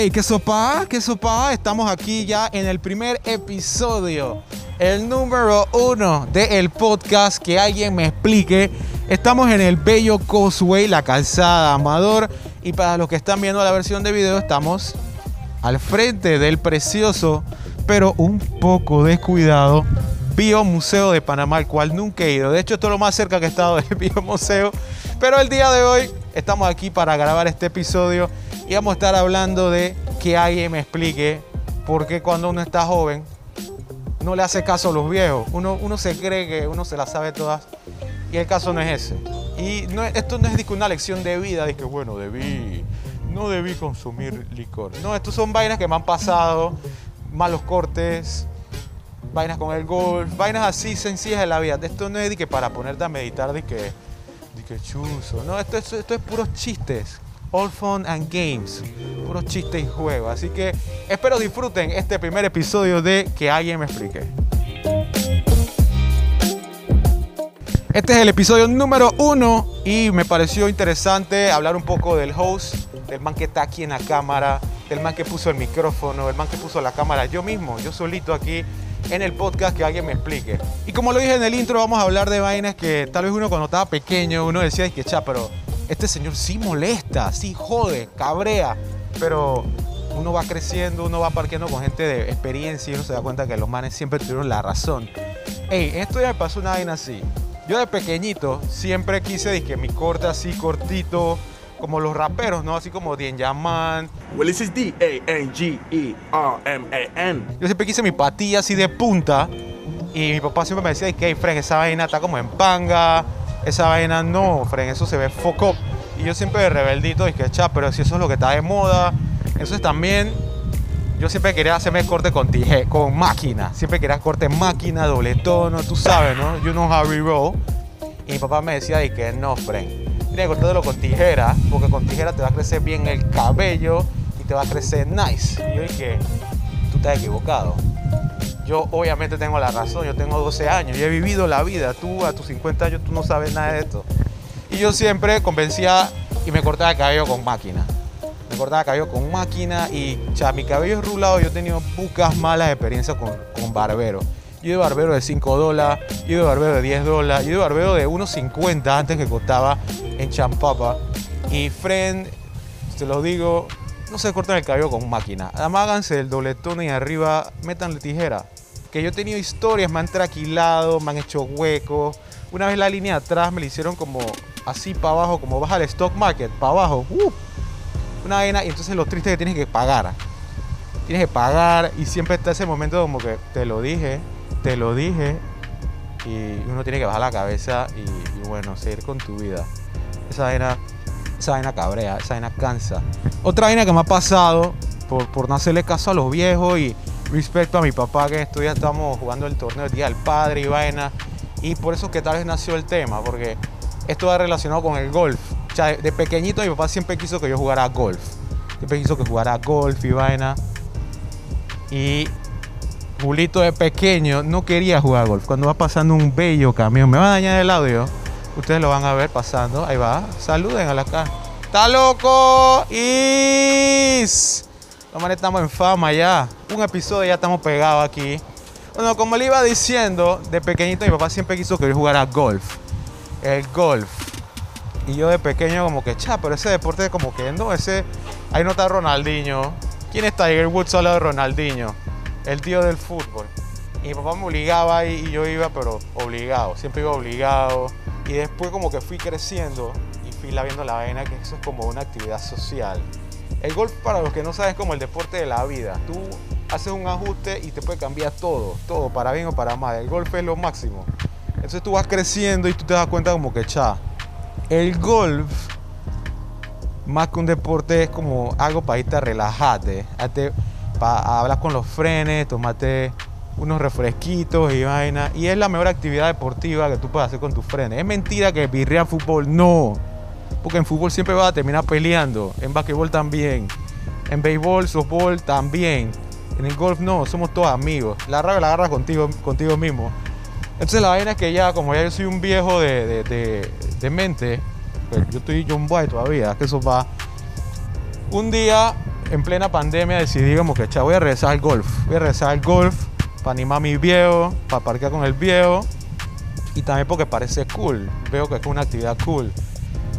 Hey, ¿qué sopa? ¿Qué sopa? Estamos aquí ya en el primer episodio, el número uno del podcast que alguien me explique. Estamos en el bello Causeway, la calzada Amador. Y para los que están viendo la versión de video, estamos al frente del precioso, pero un poco descuidado Biomuseo de Panamá, el cual nunca he ido. De hecho, esto es lo más cerca que he estado del Biomuseo. Pero el día de hoy estamos aquí para grabar este episodio y vamos a estar hablando de que alguien me explique por qué cuando uno está joven no le hace caso a los viejos. Uno, uno se cree que uno se las sabe todas y el caso no es ese. Y esto no es una lección de vida, de que bueno, debí, no debí consumir licor. No, estos son vainas que me han pasado, malos cortes, vainas con el golf, vainas así sencillas de la vida. Esto no es de que para ponerte a meditar de que, de que chuzo. No, esto, esto es puros chistes All Fun and Games. Puros chistes y juegos. Así que espero disfruten este primer episodio de Que alguien me explique. Este es el episodio número uno y me pareció interesante hablar un poco del host, del man que está aquí en la cámara, del man que puso el micrófono, del man que puso la cámara, yo mismo, yo solito aquí en el podcast que alguien me explique. Y como lo dije en el intro, vamos a hablar de vainas que tal vez uno cuando estaba pequeño, uno decía que, cha, pero este señor sí molesta, sí jode, cabrea, pero uno va creciendo, uno va parqueando con gente de experiencia y uno se da cuenta que los manes siempre tuvieron la razón. Ey, esto ya me pasó una vaina así. Yo de pequeñito siempre quise que mi corte así cortito, como los raperos, ¿no? Así como Dien Yaman. Well, this is D-A-N-G-E-R-M-A-N. Yo siempre quise mi patilla así de punta. Y mi papá siempre me decía que, hey, Fred, esa vaina está como en panga esa vaina no, Fren, eso se ve foco. Y yo siempre de rebeldito dije, cha, pero si eso es lo que está de moda. Entonces también yo siempre quería hacerme corte con tije, con máquina. Siempre quería corte máquina, doble tono, tú sabes, ¿no? You know how we roll. Y mi papá me decía, y que no, Fren, que cortártelo con tijera, porque con tijera te va a crecer bien el cabello y te va a crecer nice. Y yo dije, tú estás equivocado. Yo obviamente tengo la razón, yo tengo 12 años, yo he vivido la vida, tú a tus 50 años tú no sabes nada de esto. Y yo siempre convencía y me cortaba el cabello con máquina. Me cortaba el cabello con máquina y ya, mi cabello es rulado, yo he tenido pocas malas experiencias con, con barbero. Yo de barbero de 5 dólares, yo de barbero de 10 dólares, yo de barbero de 1.50 antes que costaba en Champapa. Y friend, te lo digo, no se cortan el cabello con máquina. Además háganse el dobletón y arriba metanle tijera que yo he tenido historias, me han traquilado, me han hecho huecos. Una vez la línea de atrás me la hicieron como así para abajo, como baja el stock market, para abajo. Uh, una vaina, y entonces lo triste es que tienes que pagar. Tienes que pagar y siempre está ese momento como que te lo dije, te lo dije, y uno tiene que bajar la cabeza y, bueno, seguir con tu vida. Esa vaina, esa vaina cabrea, esa vaina cansa. Otra vaina que me ha pasado por, por no hacerle caso a los viejos y respecto a mi papá que días estamos jugando el torneo del Día del Padre y vaina. Y por eso que tal vez nació el tema, porque esto va relacionado con el golf. O sea, de pequeñito mi papá siempre quiso que yo jugara golf. Siempre quiso que jugara golf y vaina. Y Julito de pequeño no quería jugar golf. Cuando va pasando un bello camión, me va a dañar el audio. Ustedes lo van a ver pasando. Ahí va. Saluden a la cara. ¡Está loco! ¡Is! Manes estamos en fama ya. Un episodio ya estamos pegados aquí. Bueno, como le iba diciendo, de pequeñito mi papá siempre quiso que yo jugara golf. El golf. Y yo de pequeño como que, cha, pero ese deporte como que no, ese... Ahí no está Ronaldinho. ¿Quién está Tiger Woods solo de Ronaldinho? El tío del fútbol. Y mi papá me obligaba y, y yo iba, pero obligado. Siempre iba obligado. Y después como que fui creciendo y fui la viendo la vaina que eso es como una actividad social. El golf, para los que no saben, es como el deporte de la vida. Tú haces un ajuste y te puede cambiar todo, todo, para bien o para mal. El golf es lo máximo. Entonces tú vas creciendo y tú te das cuenta como que, cha, el golf, más que un deporte, es como algo para irte a relajarte, para hablar con los frenes, tomate unos refresquitos y vaina. Y es la mejor actividad deportiva que tú puedes hacer con tus frenes. Es mentira que birria fútbol, no. Porque en fútbol siempre vas a terminar peleando. En basquetbol también. En béisbol, softball también. En el golf no, somos todos amigos. La rabia la agarras contigo, contigo mismo. Entonces la vaina es que ya, como ya yo soy un viejo de, de, de, mente, pues yo estoy John Boy todavía, que eso va. Un día en plena pandemia decidí que, voy a regresar al golf. Voy a regresar al golf para animar a mi viejo, para parquear con el viejo. Y también porque parece cool. Veo que es una actividad cool.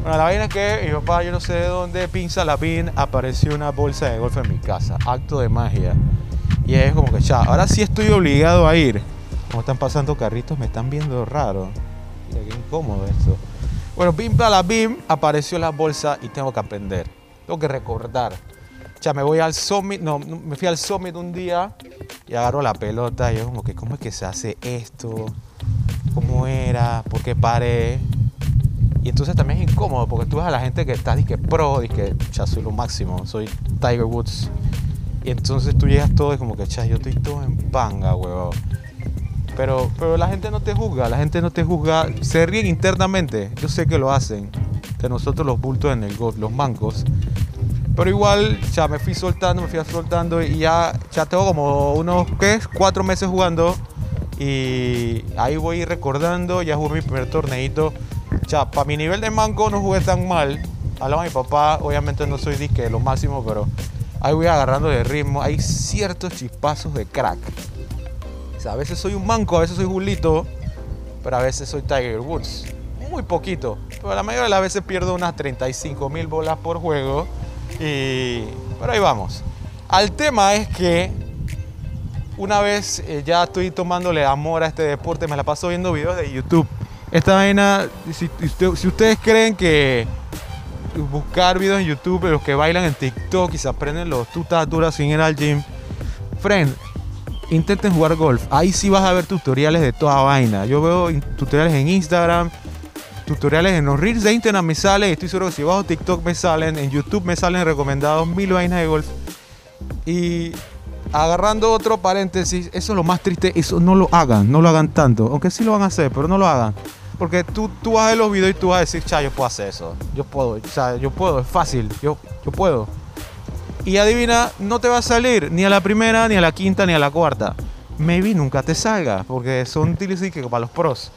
Bueno, la vaina es que mi papá, yo no sé de dónde, pinza la pin, apareció una bolsa de golf en mi casa. Acto de magia. Y es como que, cha, ahora sí estoy obligado a ir. Como están pasando carritos, me están viendo raro. Qué incómodo esto. Bueno, bim la bim, apareció la bolsa y tengo que aprender. Tengo que recordar. Ya me voy al summit, no, me fui al summit un día y agarro la pelota y yo como que, ¿cómo es que se hace esto? ¿Cómo era? ¿Por qué paré? Y entonces también es incómodo porque tú ves a la gente que está, que pro, que ya soy lo máximo, soy Tiger Woods. Y entonces tú llegas todo y como que, ya yo estoy todo en panga, huevón. Pero, pero la gente no te juzga, la gente no te juzga. Se ríen internamente. Yo sé que lo hacen. De nosotros los bultos en el golf, los mancos. Pero igual ya me fui soltando, me fui soltando y ya, ya tengo como unos, ¿qué? Cuatro meses jugando. Y ahí voy recordando, ya jugué mi primer torneito. Para mi nivel de manco no jugué tan mal. Hablaba mi papá, obviamente no soy disque lo máximo, pero ahí voy agarrando de ritmo. Hay ciertos chispazos de crack a veces soy un manco, a veces soy Julito, pero a veces soy Tiger Woods. Muy poquito. Pero la mayoría de las veces pierdo unas 35 mil bolas por juego. Y... Pero ahí vamos. Al tema es que una vez eh, ya estoy tomándole amor a este deporte, me la paso viendo videos de YouTube. Esta vaina, si, ustedes creen que buscar videos en YouTube, los que bailan en TikTok y se aprenden los tutas duras sin ir al gym, friend, intenten jugar golf. Ahí sí vas a ver tutoriales de toda vaina. Yo veo tutoriales en Instagram, tutoriales en los reels de Instagram me salen. Estoy seguro que si bajo TikTok me salen, en YouTube me salen recomendados mil vainas de golf. Y agarrando otro paréntesis, eso es lo más triste, eso no lo hagan, no lo hagan tanto. Aunque sí lo van a hacer, pero no lo hagan. Porque tú, tú vas a ver los videos y tú vas a decir, cha, yo puedo hacer eso. Yo puedo, o sea, yo puedo, es fácil, yo, yo puedo. Y adivina, no te va a salir ni a la primera, ni a la quinta, ni a la cuarta. Maybe nunca te salga, porque son que para los pros.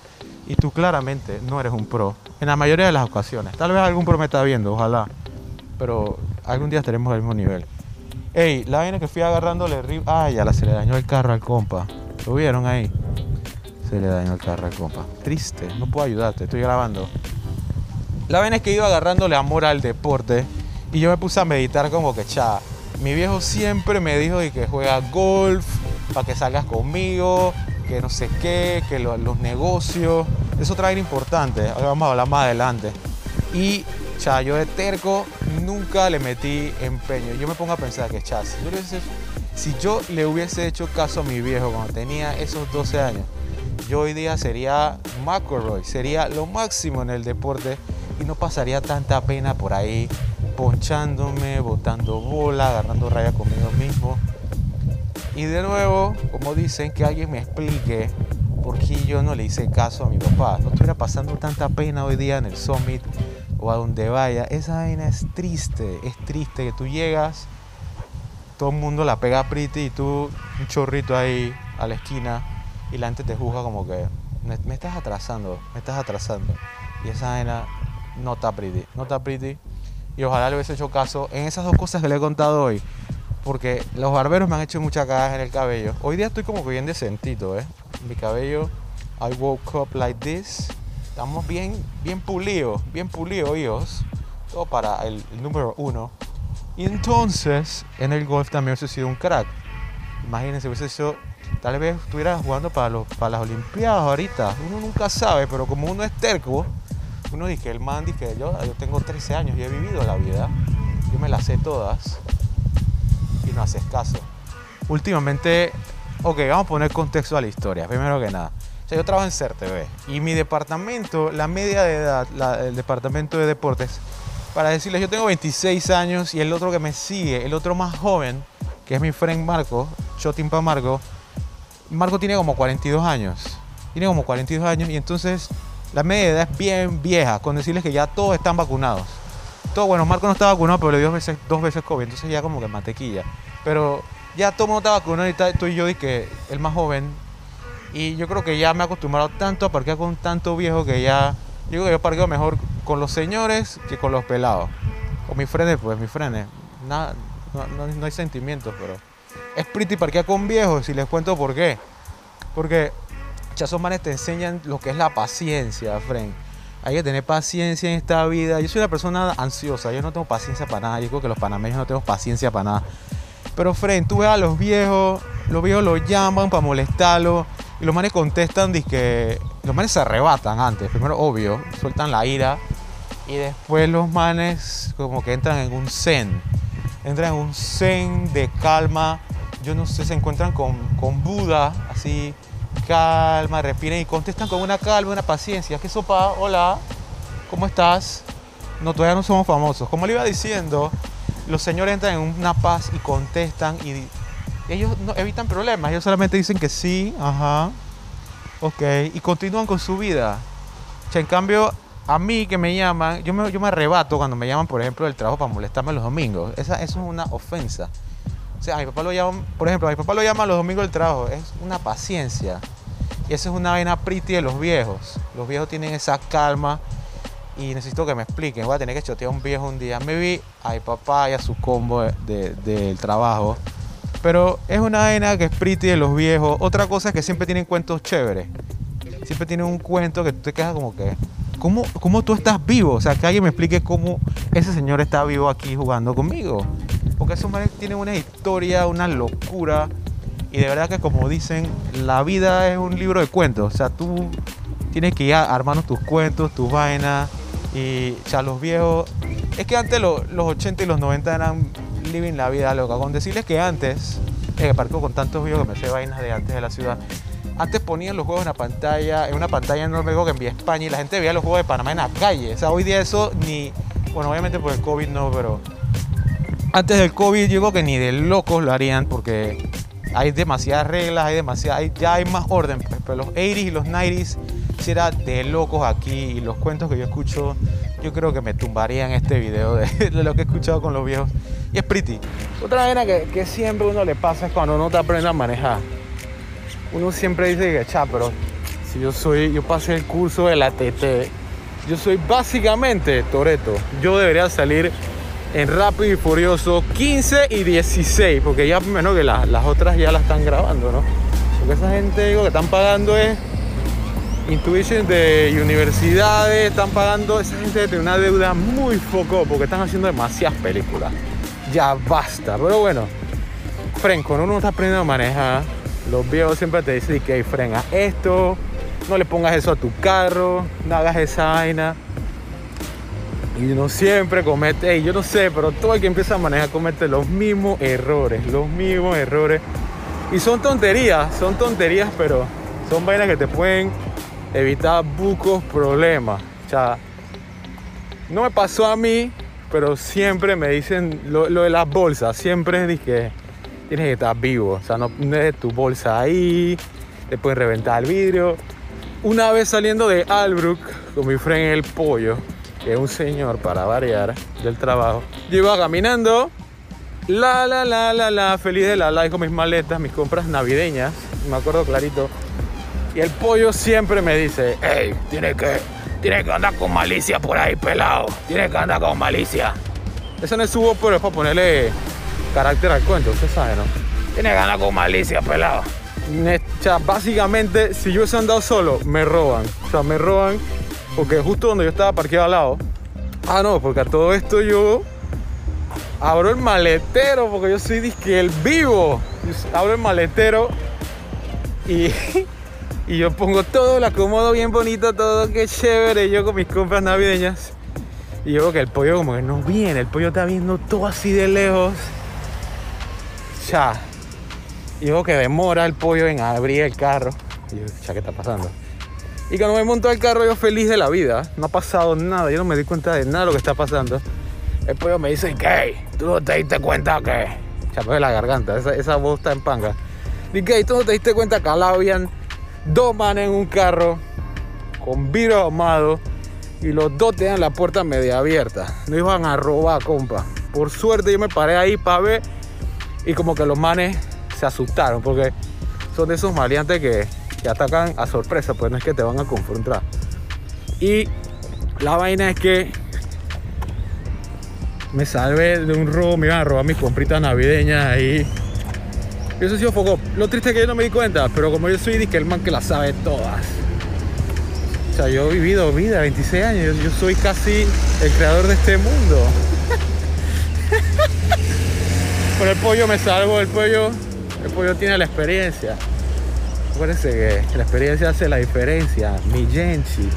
Y tú claramente no eres un pro. En la mayoría de las ocasiones. Tal vez algún pro me está viendo, ojalá. Pero algún día estaremos al mismo nivel. Ey, la vaina que fui agarrándole Ay, ya se le dañó el carro al compa. ¿Lo vieron ahí? Se le dañó el carro compa. Triste, no puedo ayudarte, estoy grabando. La vaina es que iba agarrándole amor al deporte y yo me puse a meditar como que, cha, mi viejo siempre me dijo que juega golf, para que salgas conmigo, que no sé qué, que los negocios. Es otra vaina importante, ahora vamos a hablar más adelante. Y, cha, yo de terco nunca le metí empeño. Yo me pongo a pensar que, hubiese, si yo le hubiese hecho caso a mi viejo cuando tenía esos 12 años, yo hoy día sería McElroy, sería lo máximo en el deporte y no pasaría tanta pena por ahí ponchándome, botando bola, agarrando raya conmigo mismo. Y de nuevo, como dicen, que alguien me explique por qué yo no le hice caso a mi papá. No estuviera pasando tanta pena hoy día en el summit o a donde vaya. Esa vaina es triste, es triste que tú llegas, todo el mundo la pega pretty y tú un chorrito ahí a la esquina y la gente te juzga como que me, me estás atrasando, me estás atrasando. Y esa vaina no está pretty, no está pretty y ojalá le hubiese hecho caso en esas dos cosas que le he contado hoy. Porque los barberos me han hecho muchas cagadas en el cabello. Hoy día estoy como que bien decentito, ¿eh? Mi cabello, I woke up like this. Estamos bien, bien pulidos, bien pulidos, hijos. Todo para el, número uno. Y entonces, en el golf también hubiese sido un crack. Imagínense, hubiese sido, tal vez estuviera jugando para, los, para las Olimpiadas ahorita. Uno nunca sabe, pero como uno es terco, uno dice, el man dice, yo, yo tengo 13 años y he vivido la vida, yo me las sé todas y no haces caso. Últimamente, ok, vamos a poner contexto a la historia, primero que nada. yo trabajo en CERTV y mi departamento, la media de edad, el departamento de deportes, para decirles, yo tengo 26 años y el otro que me sigue, el otro más joven, que es mi friend Marco, Chotimpa Marco, Marco tiene como 42 años. Tiene como 42 años y entonces la media edad es bien vieja, con decirles que ya todos están vacunados. Todo, bueno, Marco no está vacunado, pero le dio dos veces, dos veces COVID, entonces ya como que mantequilla. Pero ya todo el mundo está vacunado y estoy yo y que el más joven. Y yo creo que ya me he acostumbrado tanto a parquear con tanto viejo que ya. Yo creo que yo parqueo mejor con los señores que con los pelados. Con mis frenes, pues mis frenes. No, no- no hay sentimientos, pero es pretty parquear con viejos y les cuento por qué. Porque esos manes te enseñan lo que es la paciencia, friend. Hay que tener paciencia en esta vida. Yo soy una persona ansiosa, yo no tengo paciencia para nada. Yo creo que los panameños no tenemos paciencia para nada. Pero, friend, tú ves a los viejos, los viejos los llaman para molestarlos y los manes contestan, que los manes se arrebatan antes. Primero, obvio, sueltan la ira y después los manes como que entran en un zen. Entran en un zen de calma. Yo no sé, se encuentran con, con Buda, así, calma, respiren y contestan con una calma, una paciencia. ¿Qué sopa? Hola, ¿cómo estás? No, todavía no somos famosos. Como le iba diciendo, los señores entran en una paz y contestan y ellos evitan problemas. Ellos solamente dicen que sí, ajá, ok, y continúan con su vida. En cambio, a mí que me llaman, yo me, yo me arrebato cuando me llaman, por ejemplo, del trabajo para molestarme los domingos. Esa, eso es una ofensa. O sea, a mi papá lo llaman, por ejemplo, a mi papá lo llaman los domingos del trabajo. Es una paciencia. Y eso es una vaina pretty de los viejos. Los viejos tienen esa calma y necesito que me expliquen. Voy a tener que chotear a un viejo un día. Me vi a mi papá y a su combo de- de- del trabajo. Pero es una vaina que es pretty de los viejos. Otra cosa es que siempre tienen cuentos chéveres. Siempre tienen un cuento que tú te quedas como que. ¿Cómo, ¿Cómo tú estás vivo? O sea, que alguien me explique cómo ese señor está vivo aquí jugando conmigo. Porque esos manes tienen una historia, una locura. Y de verdad que como dicen, la vida es un libro de cuentos. O sea, tú tienes que ir armando tus cuentos, tus vainas. Y o los viejos... Es que antes lo- los 80 y los 90 eran living la vida loca. Con decirles que antes, eh, que parco con tantos viejos que me sé vainas de antes de la ciudad. Antes ponían los juegos en la pantalla, en una pantalla enorme que envía España y la gente veía los juegos de Panamá en la calle. O sea, hoy día eso ni... Bueno, obviamente por el COVID no, pero antes del COVID yo que ni de locos lo harían porque hay demasiadas reglas, hay demasiada, hay- ya hay más orden. Pero los 80s y los 90s sí era de locos aquí y los cuentos que yo escucho yo creo que me tumbarían este video de, lo que he escuchado con los viejos. Y es pretty. Otra vaina que, que siempre uno le pasa es cuando uno te aprende a manejar. Uno siempre dice que, cha, pero si yo soy, yo pasé el curso de la TT, yo soy básicamente Toreto. Yo debería salir en Rápido y Furioso 15 y 16, porque ya menos que la- las otras ya la están grabando, ¿no? Porque esa gente digo que están pagando es Intuition de universidades, están pagando, esa gente tiene una deuda muy foco porque están haciendo demasiadas películas. Ya basta, pero bueno, Fren, cuando uno está aprendiendo a manejar, los viejos siempre te dicen que frena esto, no le pongas eso a tu carro, no hagas esa vaina. Y uno siempre comete, ey, yo no sé, pero todo el que empieza a manejar comete los mismos errores, los mismos errores. Y son tonterías, son tonterías, pero son vainas que te pueden evitar bucos problemas. O sea, no me pasó a mí, pero siempre me dicen lo, lo de las bolsas, siempre es que tienes que estar vivo, o sea, no dejes tu bolsa ahí, te pueden reventar el vidrio. Una vez saliendo de Albrook con mi friend el pollo, que un señor para variar del trabajo, yo iba caminando, la la la la la, feliz de la life con mis maletas, mis compras navideñas, me acuerdo clarito. Y el pollo siempre me dice, hey, tienes que, tienes que andar con malicia por ahí, pelado. Tienes que andar con malicia. Eso no es su voz, pero es para ponerle carácter al cuento, usted sabe, ¿no? Tienes que andar con malicia, pelado. O sea, básicamente, si yo hubiese andado solo, me roban. O sea, me roban porque justo donde yo estaba parqueado al lado. Ah, no, porque a todo esto yo abro el maletero, porque yo soy disque el vivo. Yo abro el maletero y, y yo pongo todo, lo acomodo bien bonito, todo que chévere, yo con mis compras navideñas. Y yo que el pollo como que no viene, el pollo está viendo todo así de lejos. Ya. Y veo que demora el pollo en abrir el carro. Y yo, ya, ¿qué está pasando? Y cuando me monto al carro, yo feliz de la vida. No ha pasado nada, yo no me di cuenta de nada de lo que está pasando. El pollo me dice, ¿qué? ¿Tú no te diste cuenta que? Chapé la garganta, esa, esa voz está en panga. Dice. ¿Tú no te diste cuenta que al habían dos manes en un carro con vidrio ahumado y los dos tenían la puerta media abierta? No iban a robar, compa. Por suerte yo me paré ahí para ver y como que los manes se asustaron porque son de esos maleantes que, que atacan a sorpresa, pues no es que te van a confrontar. Y la vaina es que me salvé de un robo, me iban a robar mis compritas navideñas ahí. Y eso ha sido foco. Lo triste es que yo no me di cuenta, pero como yo soy disque el man que la sabe todas. O sea, yo he vivido vida, 26 años, yo, soy casi el creador de este mundo. Con el pollo me salvo, el pollo, el pollo tiene la experiencia. Acuérdense que la experiencia hace la diferencia, mi Genchi.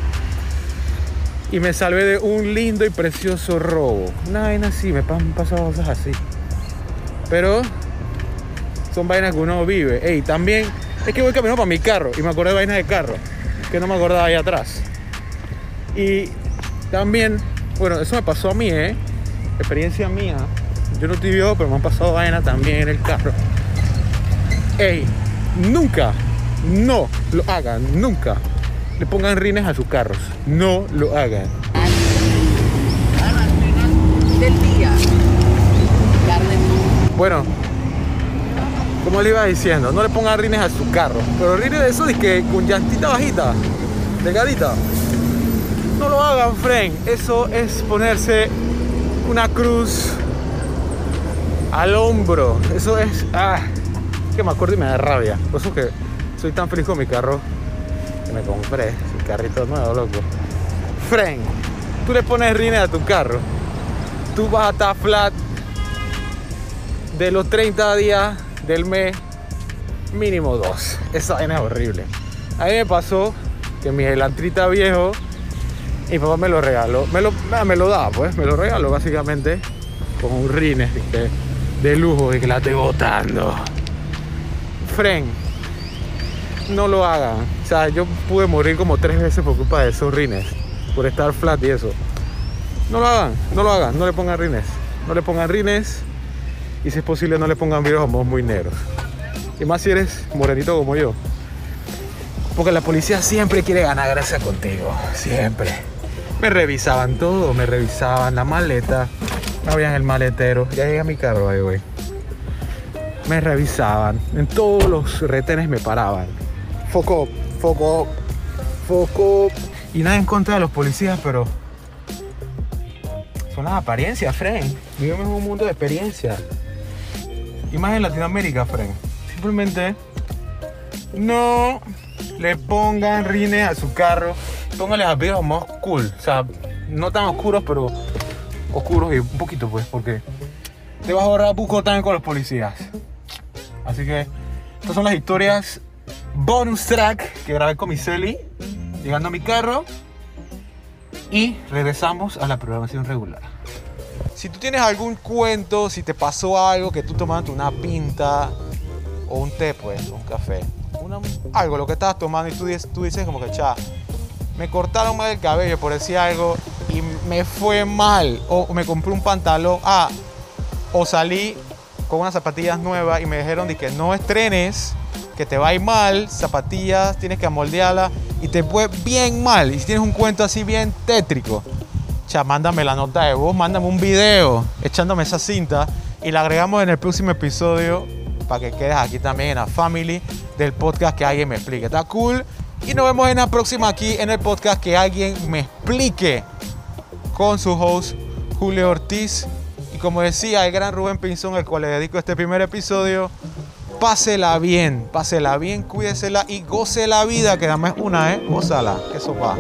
Y me salvé de un lindo y precioso robo. Una vaina así, me han pasado cosas así. Pero son vainas que uno vive. Ey, también es que voy caminando para mi carro y me acordé de vainas de carro que no me acordaba ahí atrás. Y también, bueno, eso me pasó a mí, ¿eh? Experiencia mía. Yo no estoy viejo, pero me han pasado vainas también en el carro. Ey, nunca, no lo hagan, nunca le pongan rines a sus carros. No lo hagan. Bueno, como le iba diciendo, no le pongan rines a su carro. Pero rines de eso de que con llantita bajita, delgadita. No lo hagan, friend. Eso es ponerse una cruz al hombro. Eso es. Ah, que me acuerdo y me da rabia. Eso que soy tan feliz con mi carro que me compré. El carrito nuevo, loco. Friend, tú le pones rines a tu carro. Tú vas a estar flat de los 30 días del mes, mínimo dos. Esa vaina es horrible. A mí me pasó que mi elantrita viejo, mi papá me lo regaló. Me lo, me lo da, pues. Me lo regaló básicamente con un rines de, de lujo y que la estoy botando. Fren, no lo hagan. O sea, yo pude morir como tres veces por culpa de esos rines. Por estar flat y eso. No lo hagan, no lo hagan, no le pongan rines. No le pongan rines y si es posible no le pongan vidrios muy negros. Y más si eres morenito como yo. Porque la policía siempre quiere ganar gracias contigo. Siempre. Me revisaban todo, me revisaban la maleta. Me abrían el maletero. Ya llegué a mi carro ahí, güey. Me revisaban. En todos los retenes me paraban. Foco, foco, foco. Y nada en contra de los policías, pero son las apariencias, Fren. Vivimos en un mundo de experiencia. Y más en Latinoamérica, Fren. Simplemente no le pongan rines a su carro. Pónganle a vidrios más cool. O sea, no tan oscuros, pero oscuros y un poquito, pues, porque te vas a ahorrar buco también con los policías. Así que estas son las historias bonus track que grabé con mi Celi, llegando a mi carro. Y regresamos a la programación regular. Si tú tienes algún cuento, si te pasó algo, que tú tomaste una pinta o un té, pues, un café, algo, lo que estabas tomando y tú, dices- tú dices como que, cha, me cortaron mal el cabello por decir algo y me fue mal, o me compré un pantalón, ah, o salí con unas zapatillas nuevas y me dijeron de que no estrenes, que te va a ir mal, zapatillas, tienes que amoldearlas y te fue bien mal. Y si tienes un cuento así bien tétrico, cha, mándame la nota de voz, mándame un video echándome esa cinta y la agregamos en el próximo episodio para que quedes aquí también en la family del podcast que alguien me explique. ¿Está cool? Y nos vemos en la próxima aquí en el podcast que alguien me explique con su host Julio Ortiz. Y como decía el gran Rubén Pinzón, al cual le dedico este primer episodio, pásela bien, pásela bien, cuídesela y goce la vida, que dame una, ¿eh? Gózala, que eso va.